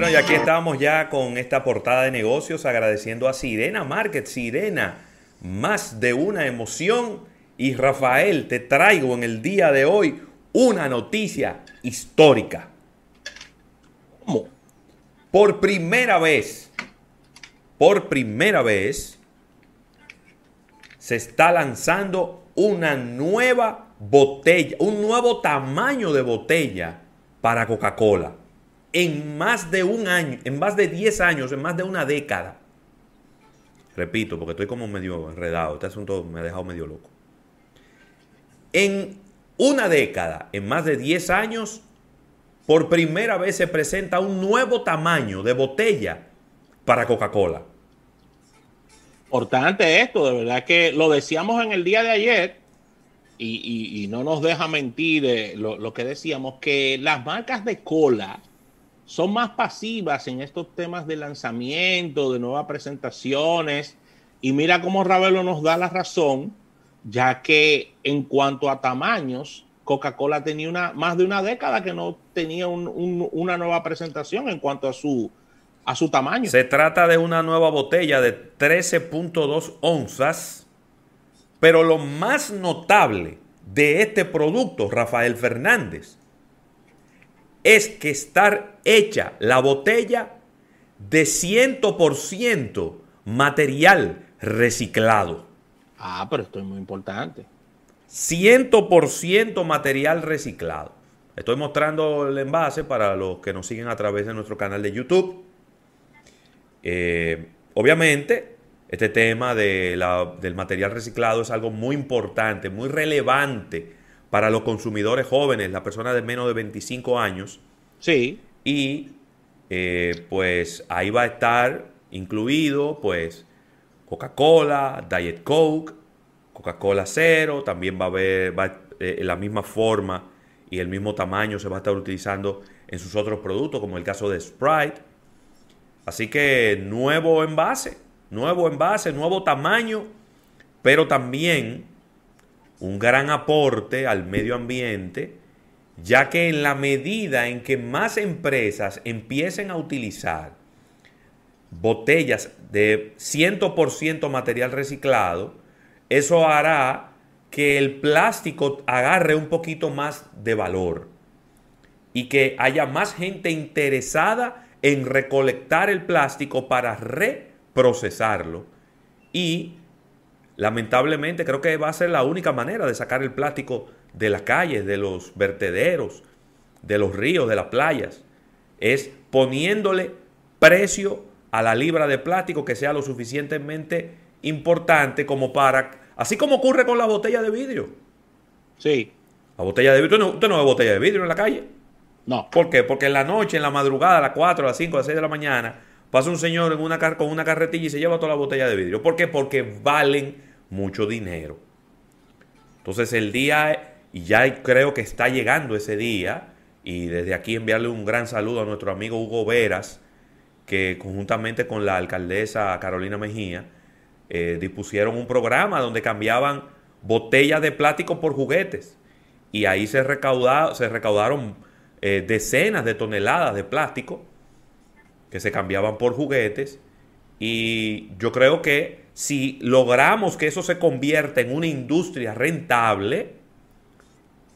Bueno, y aquí estamos ya con esta portada de negocios agradeciendo a Sirena Market. Sirena, más de una emoción. Y Rafael, te traigo en el día de hoy una noticia histórica. ¿Cómo? Por primera vez, por primera vez, se está lanzando una nueva botella, un nuevo tamaño de botella para Coca-Cola en más de un año, en más de 10 años, en más de una década. Repito, porque estoy como medio enredado, este asunto me ha dejado medio loco. En una década, en más de 10 años, por primera vez se presenta un nuevo tamaño de botella para Coca-Cola. Importante esto, de verdad que lo decíamos en el día de ayer y, no nos deja mentir eh, lo que decíamos, que las marcas de cola son más pasivas en estos temas de lanzamiento, de nuevas presentaciones. Y mira cómo Ravelo nos da la razón, ya que en cuanto a tamaños, Coca-Cola tenía una, más de una década que no tenía una nueva presentación en cuanto a su, a su tamaño. Se trata de una nueva botella de 13.2 onzas, pero lo más notable de este producto, Rafael Fernández, es que estar hecha la botella de 100% material reciclado. Ah, pero esto es muy importante. 100% material reciclado. Estoy mostrando el envase para los que nos siguen a través de nuestro canal de YouTube. Eh, obviamente, este tema del material reciclado es algo muy importante, muy relevante para los consumidores jóvenes, las personas de menos de 25 años. Sí. Y eh, pues ahí va a estar incluido pues Coca-Cola, Diet Coke, Coca-Cola Cero, también va a haber va, eh, la misma forma y el mismo tamaño se va a estar utilizando en sus otros productos, como el caso de Sprite. Así que nuevo envase, nuevo envase, nuevo tamaño, pero también un gran aporte al medio ambiente, ya que en la medida en que más empresas empiecen a utilizar botellas de 100% material reciclado, eso hará que el plástico agarre un poquito más de valor y que haya más gente interesada en recolectar el plástico para reprocesarlo y lamentablemente creo que va a ser la única manera de sacar el plástico de las calles, de los vertederos, de los ríos, de las playas. Es poniéndole precio a la libra de plástico que sea lo suficientemente importante como para, así como ocurre con la botella de vidrio. Sí. La botella de vidrio, usted no, ve botella de vidrio en la calle. No. ¿Por qué? Porque en la noche, en la madrugada, a las 4, a las 5, a las 6 de la mañana, pasa un señor en una con una carretilla y se lleva toda la botella de vidrio. ¿Por qué? Porque valen mucho dinero. Entonces el día, y ya creo que está llegando ese día, y desde aquí enviarle un gran saludo a nuestro amigo Hugo Veras, que conjuntamente con la alcaldesa Carolina Mejía, eh, dispusieron un programa donde cambiaban botellas de plástico por juguetes. Y ahí se, se recaudaron eh, decenas de toneladas de plástico que se cambiaban por juguetes. Y yo creo que si logramos que eso se convierta en una industria rentable,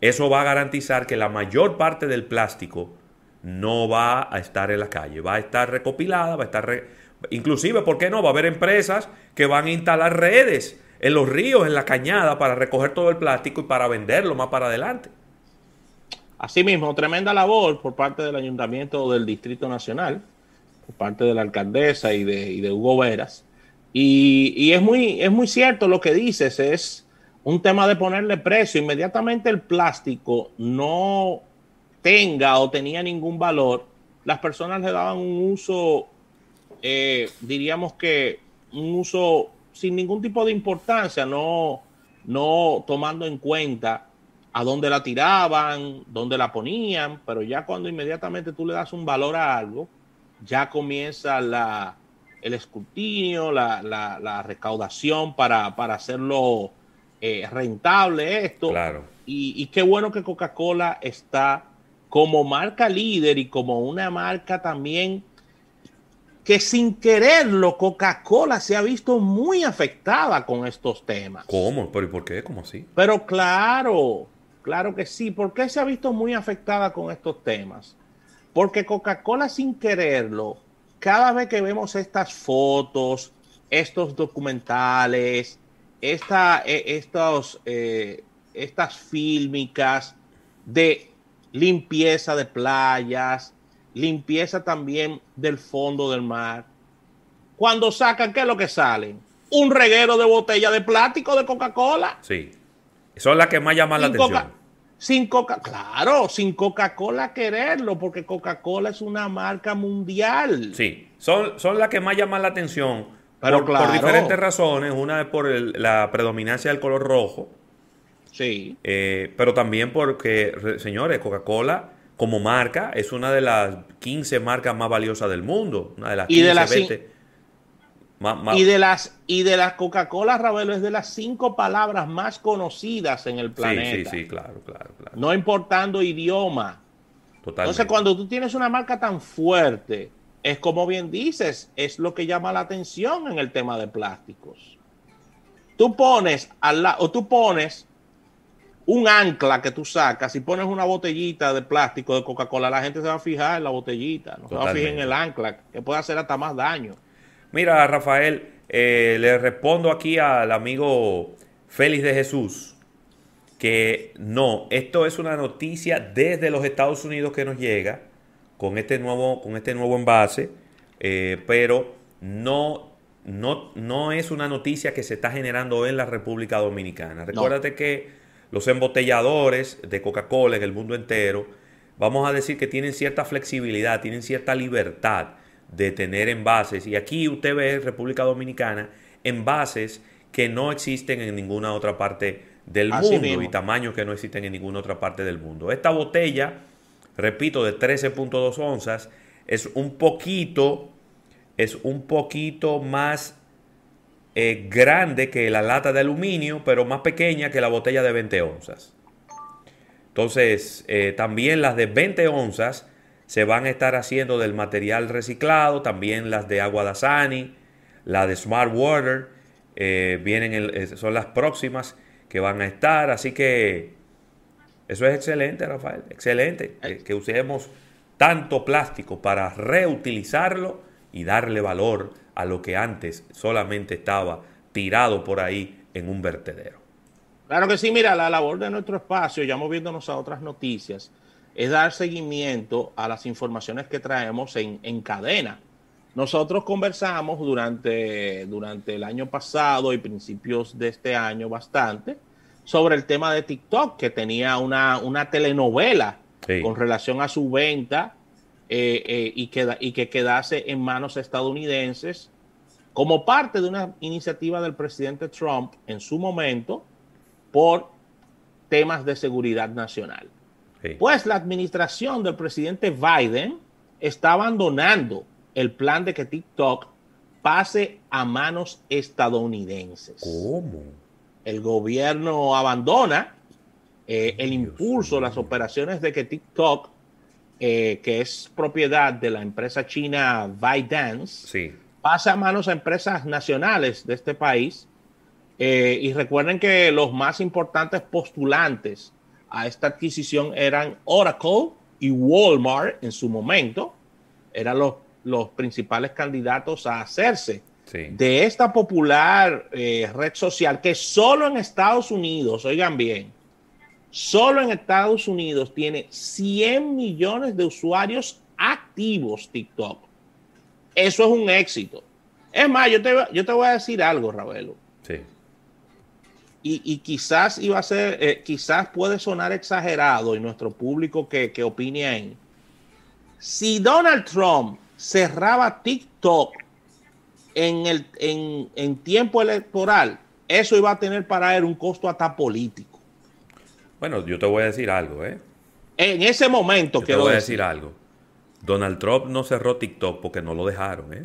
eso va a garantizar que la mayor parte del plástico no va a estar en la calle, va a estar recopilada, va a estar... Inclusive, ¿por qué no? Va a haber empresas que van a instalar redes en los ríos, en la cañada, para recoger todo el plástico y para venderlo más para adelante. Asimismo, tremenda labor por parte del Ayuntamiento del Distrito Nacional, parte de la alcaldesa y de, y de Hugo Veras, y, es, muy, es muy cierto lo que dices, es un tema de ponerle precio. Inmediatamente el plástico no tenga o tenía ningún valor, las personas le daban un uso, eh, diríamos que un uso sin ningún tipo de importancia, no, no tomando en cuenta a dónde la tiraban, dónde la ponían, pero ya cuando inmediatamente tú le das un valor a algo, ya comienza la, el escrutinio, la, recaudación para, hacerlo eh, rentable esto. Claro. Y, qué bueno que Coca-Cola está como marca líder y como una marca también que sin quererlo Coca-Cola se ha visto muy afectada con estos temas. ¿Cómo? ¿Pero y por qué? ¿Cómo así? Pero claro, claro que sí. ¿Por qué se ha visto muy afectada con estos temas? Porque Coca-Cola sin quererlo, cada vez que vemos estas fotos, estos documentales, esta, e, estos, eh, estas fílmicas de limpieza de playas, limpieza también del fondo del mar. Cuando sacan, ¿qué es lo que salen? Un reguero de botella de plástico de Coca-Cola. Sí. Son las que más llaman la atención. Sin Coca, claro, sin Coca-Cola quererlo, porque Coca-Cola es una marca mundial. Sí, son, son las que más llaman la atención. Pero por, por diferentes razones. Una es por la predominancia del color rojo. Sí. Eh, pero también porque, señores, Coca-Cola como marca, es una de las 15 marcas más valiosas del mundo. Una de las 15, y de las, Y de las, y de las Coca-Cola, Ravelo, es de las cinco palabras más conocidas en el planeta. Sí, sí, sí, claro, claro, claro. No importando idioma. Totalmente. Entonces, cuando tú tienes una marca tan fuerte, es como bien dices, es lo que llama la atención en el tema de plásticos. Tú pones, al o tú pones un ancla que tú sacas, si pones una botellita de plástico de Coca-Cola, la gente se va a fijar en la botellita, no se va a fijar en el ancla, que puede hacer hasta más daño. Mira, Rafael, eh, le respondo aquí al amigo Félix de Jesús que no, esto es una noticia desde los Estados Unidos que nos llega con este nuevo, con este nuevo envase, eh, pero no, no, no es una noticia que se está generando en la República Dominicana. Recuérdate que los embotelladores de Coca-Cola en el mundo entero, vamos a decir que tienen cierta flexibilidad, tienen cierta libertad de tener envases. Y aquí usted ve en República Dominicana envases que no existen en ninguna otra parte del mundo y tamaños que no existen en ninguna otra parte del mundo. Esta botella, repito, de 13.2 onzas, es un poquito, es un poquito más eh, grande que la lata de aluminio, pero más pequeña que la botella de 20 onzas. Entonces, eh, también las de 20 onzas se van a estar haciendo del material reciclado, también las de agua Dasani, la de Smart Water, eh, vienen son las próximas que van a estar, así que eso es excelente, Rafael, excelente, que usemos tanto plástico para reutilizarlo y darle valor a lo que antes solamente estaba tirado por ahí en un vertedero. Claro que sí, mira, la labor de nuestro espacio, ya moviéndonos a otras noticias, es dar seguimiento a las informaciones que traemos en, en cadena. Nosotros conversamos durante, durante el año pasado y principios de este año bastante sobre el tema de TikTok, que tenía una, una telenovela con relación a su venta eh, eh, y, que, y que quedase en manos estadounidenses como parte de una iniciativa del presidente Trump en su momento por temas de seguridad nacional. Pues la administración del presidente Biden está abandonando el plan de que TikTok pase a manos estadounidenses. ¿Cómo? El gobierno abandona eh, el impulso, las operaciones de que TikTok eh, que es propiedad de la empresa china ByteDance, pasa a manos a empresas nacionales de este país. Eh, y recuerden que los más importantes postulantes a esta adquisición eran Oracle y Walmart en su momento. Eran los, los principales candidatos a hacerse de esta popular eh, red social que solo en Estados Unidos, oigan bien, Solo en Estados Unidos tiene 100 millones de usuarios activos TikTok. Eso es un éxito. Es más, yo te, yo te voy a decir algo, Ravelo. Y, quizás iba a ser, eh, quizás puede sonar exagerado y nuestro público que, que opine ahí. Si Donald Trump cerraba TikTok en, el, en, en tiempo electoral, eso iba a tener para él un costo hasta político. Bueno, yo te voy a decir algo, ¿eh? En ese momento, yo te voy a decir, algo. Donald Trump no cerró TikTok porque no lo dejaron, ¿eh?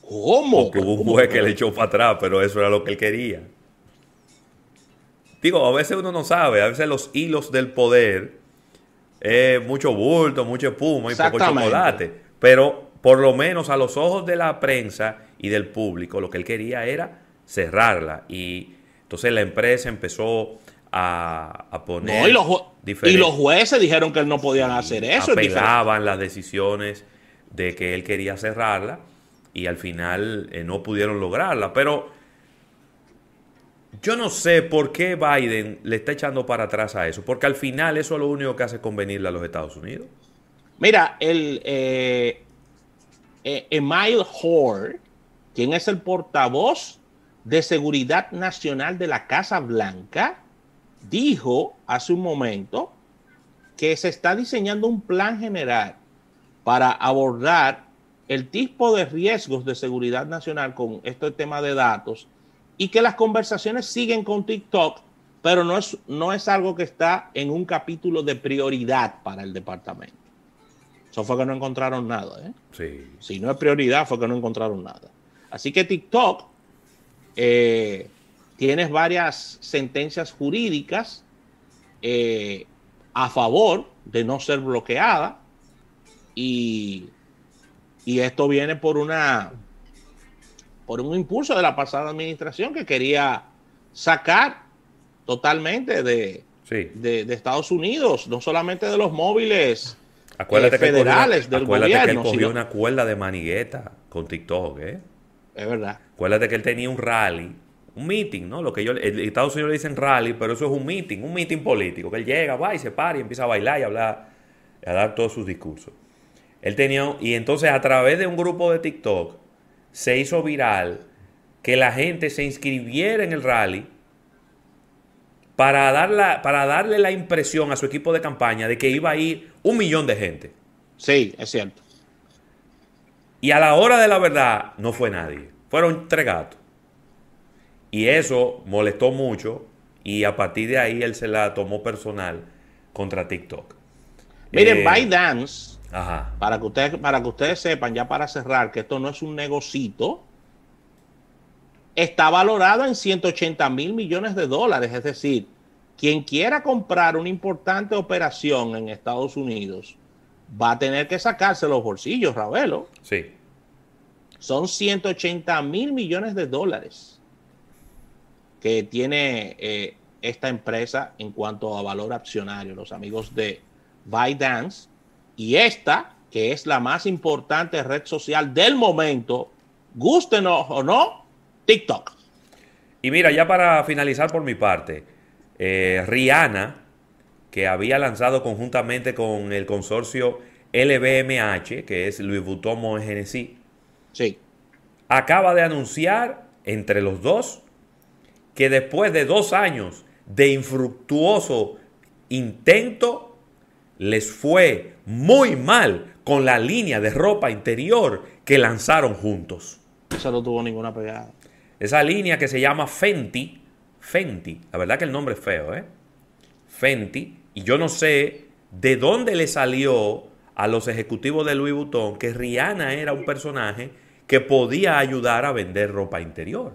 ¿Cómo? Porque hubo un juez que le echó para atrás, pero eso era lo que él quería. Digo, a veces uno no sabe, a veces los hilos del poder, mucho bulto, mucho espuma y poco chocolate. Pero, por lo menos a los ojos de la prensa y del público, lo que él quería era cerrarla. Y entonces la empresa empezó a, poner... y, los y, los jueces dijeron que él no podían hacer eso. Apelaban las decisiones de que él quería cerrarla y al final eh, no pudieron lograrla. Pero yo no sé por qué Biden le está echando para atrás a eso, porque al final eso es lo único que hace convenirle a los Estados Unidos. Mira, el eh, eh, Emile Hoare, quien es el portavoz de Seguridad Nacional de la Casa Blanca, dijo hace un momento que se está diseñando un plan general para abordar el tipo de riesgos de seguridad nacional con este tema de datos y que las conversaciones siguen con TikTok, pero no es, no es algo que está en un capítulo de prioridad para el departamento. Eso fue que no encontraron nada. ¿eh? Sí. Si no es prioridad, fue que no encontraron nada. Así que TikTok eh, tienes varias sentencias jurídicas eh, a favor de no ser bloqueada y, y esto viene por una por un impulso de la pasada administración que quería sacar totalmente de, de, Estados Unidos, no solamente de los móviles acuérdate federales que acuérdate que él cogió una cuerda de manigueta con TikTok, ¿eh? Es verdad. Acuérdate que él tenía un rally, un meeting, ¿no? Lo que yo, en Estados Unidos le dicen rally, pero eso es un meeting, un meeting político, que él llega, va y se para y empieza a bailar y a hablar, a dar todos sus discursos. Él tenía, y entonces a través de un grupo de TikTok se hizo viral que la gente se inscribiera en el rally para, dar para darle la impresión a su equipo de campaña de que iba a ir un millón de gente. Sí, es cierto. Y a la hora de la verdad no fue nadie. Fueron tres gatos. Y eso molestó mucho y a partir de ahí él se la tomó personal contra TikTok. Miren, eh, ByteDance, Para, que ustedes, para que ustedes sepan, ya para cerrar, que esto no es un negocito, está valorado en 180 mil millones de dólares. Es decir, quien quiera comprar una importante operación en Estados Unidos va a tener que sacarse los bolsillos, Ravelo. Sí. Son 180 mil millones de dólares que tiene eh, esta empresa en cuanto a valor accionario, los amigos de ByteDance. Y esta, que es la más importante red social del momento, gusten o no, TikTok. Y mira, ya para finalizar por mi parte, eh, Rihanna, que había lanzado conjuntamente con el consorcio LVMH, que es Louis Vuitton Hennessy, sí. acaba de anunciar entre los dos que después de dos años de infructuoso intento, les fue muy mal con la línea de ropa interior que lanzaron juntos. Eso no tuvo ninguna pegada. Esa línea que se llama Fenty, Fenty, la verdad que el nombre es feo, ¿eh? Fenty, y yo no sé de dónde le salió a los ejecutivos de Louis Vuitton que Rihanna era un personaje que podía ayudar a vender ropa interior.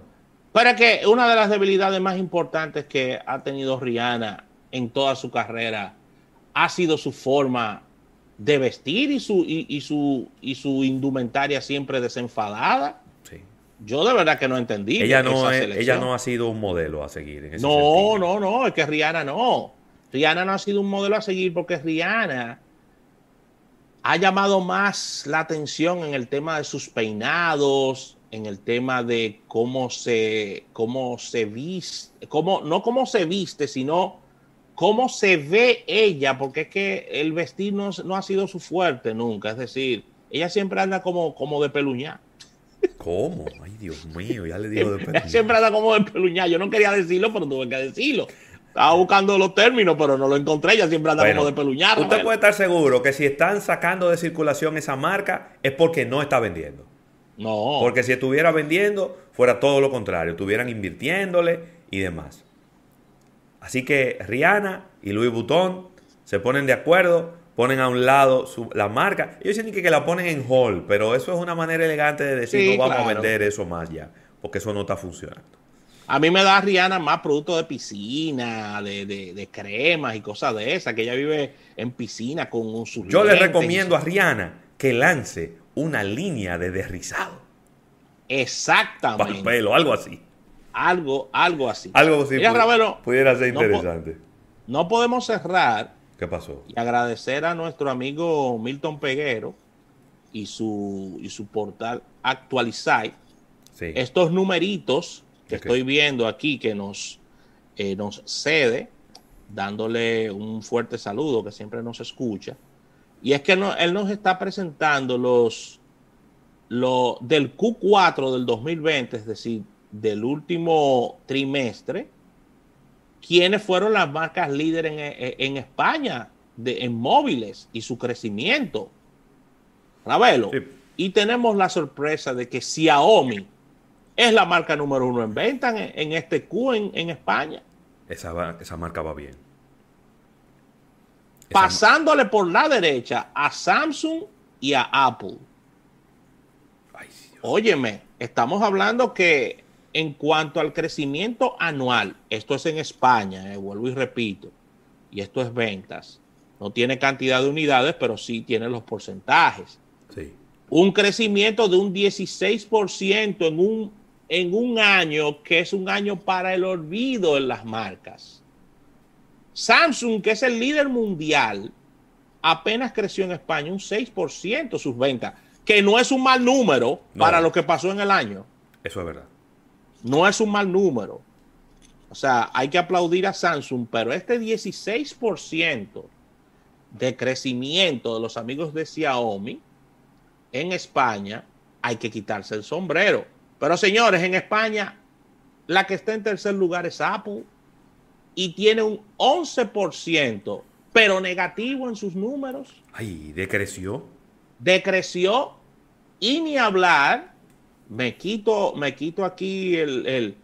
Para que una de las debilidades más importantes que ha tenido Rihanna en toda su carrera ha sido su forma de vestir y su, y su, y su indumentaria siempre desenfadada. Yo de verdad que no entendí. Ella no, ella no ha sido un modelo a seguir. En ese no, no, no, es que Rihanna no. Rihanna no ha sido un modelo a seguir porque Rihanna ha llamado más la atención en el tema de sus peinados, en el tema de cómo se, cómo se viste, cómo, no cómo se viste, sino cómo se ve ella, porque es que el vestir no, no ha sido su fuerte nunca. Es decir, ella siempre anda como, como de peluñar. ¿Cómo? Ay, Dios mío, ya le digo de peluñar. Siempre anda como de peluñar. Yo no quería decirlo, pero tuve que decirlo. Estaba buscando los términos, pero no lo encontré. Ella siempre anda como de peluñar. Usted puede estar seguro que si están sacando de circulación esa marca es porque no está vendiendo. No. Porque si estuviera vendiendo, fuera todo lo contrario. Estuvieran invirtiéndole y demás. Así que Rihanna y Louis Vuitton se ponen de acuerdo ponen a un lado la marca. Ellos dicen que, que la ponen en hall, pero eso es una manera elegante de decir no vamos a vender eso más ya, porque eso no está funcionando. A mí me da Rihanna más productos de piscina, de, de, cremas y cosas de esas, que ella vive en piscina con un Yo le recomiendo a Rihanna que lance una línea de derrizado. Exactamente. pelo, algo así. Algo, algo así. Algo así pudiera ser interesante. No, podemos cerrar. ¿Qué pasó? Y agradecer a nuestro amigo Milton Peguero y su, y su portal Actualizai. Estos numeritos que estoy viendo aquí que nos, eh, nos cede, dándole un fuerte saludo que siempre nos escucha. Y es que él nos está presentando los, lo, del Q4 del 2020, es decir, del último trimestre, quiénes fueron las marcas líderes en, España de, en móviles y su crecimiento. Ravelo. Y tenemos la sorpresa de que Xiaomi es la marca número uno en venta en, este Q en, España. Esa, esa, marca va bien. Pasándole por la derecha a Samsung y a Apple. Óyeme, estamos hablando que en cuanto al crecimiento anual, esto es en España, eh, vuelvo y repito, y esto es ventas. No tiene cantidad de unidades, pero sí tiene los porcentajes. Sí. Un crecimiento de un 16% en un, en un año que es un año para el olvido en las marcas. Samsung, que es el líder mundial, apenas creció en España un 6% sus ventas, que no es un mal número para lo que pasó en el año. Eso es verdad. No es un mal número. O sea, hay que aplaudir a Samsung, pero este 16% de crecimiento de los amigos de Xiaomi en España, hay que quitarse el sombrero. Pero señores, en España, la que está en tercer lugar es Apple y tiene un 11%, pero negativo en sus números. Ay, decreció. Decreció y ni hablar me quito, me quito aquí el,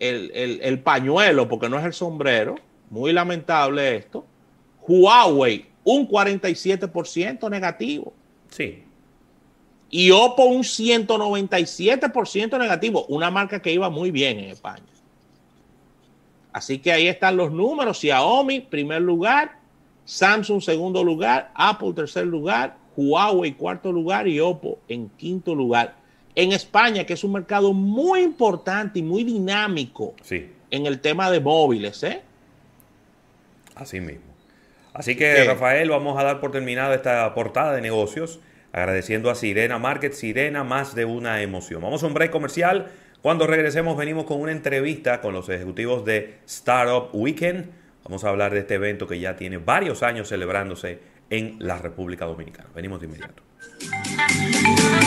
el, pañuelo, porque no es el sombrero. Muy lamentable esto. Huawei, un 47% negativo. Sí. Y Oppo, un 197% negativo. Una marca que iba muy bien en España. Así que ahí están los números. Xiaomi, primer lugar. Samsung, segundo lugar. Apple, tercer lugar. Huawei, cuarto lugar. Y Oppo, en quinto lugar en España, que es un mercado muy importante y muy dinámico en el tema de móviles. ¿eh? Así mismo. Así que, Rafael, vamos a dar por terminada esta portada de negocios, agradeciendo a Sirena Market, Sirena, más de una emoción. Vamos a un break comercial. Cuando regresemos, venimos con una entrevista con los ejecutivos de Startup Weekend. Vamos a hablar de este evento que ya tiene varios años celebrándose en la República Dominicana. Venimos de inmediato.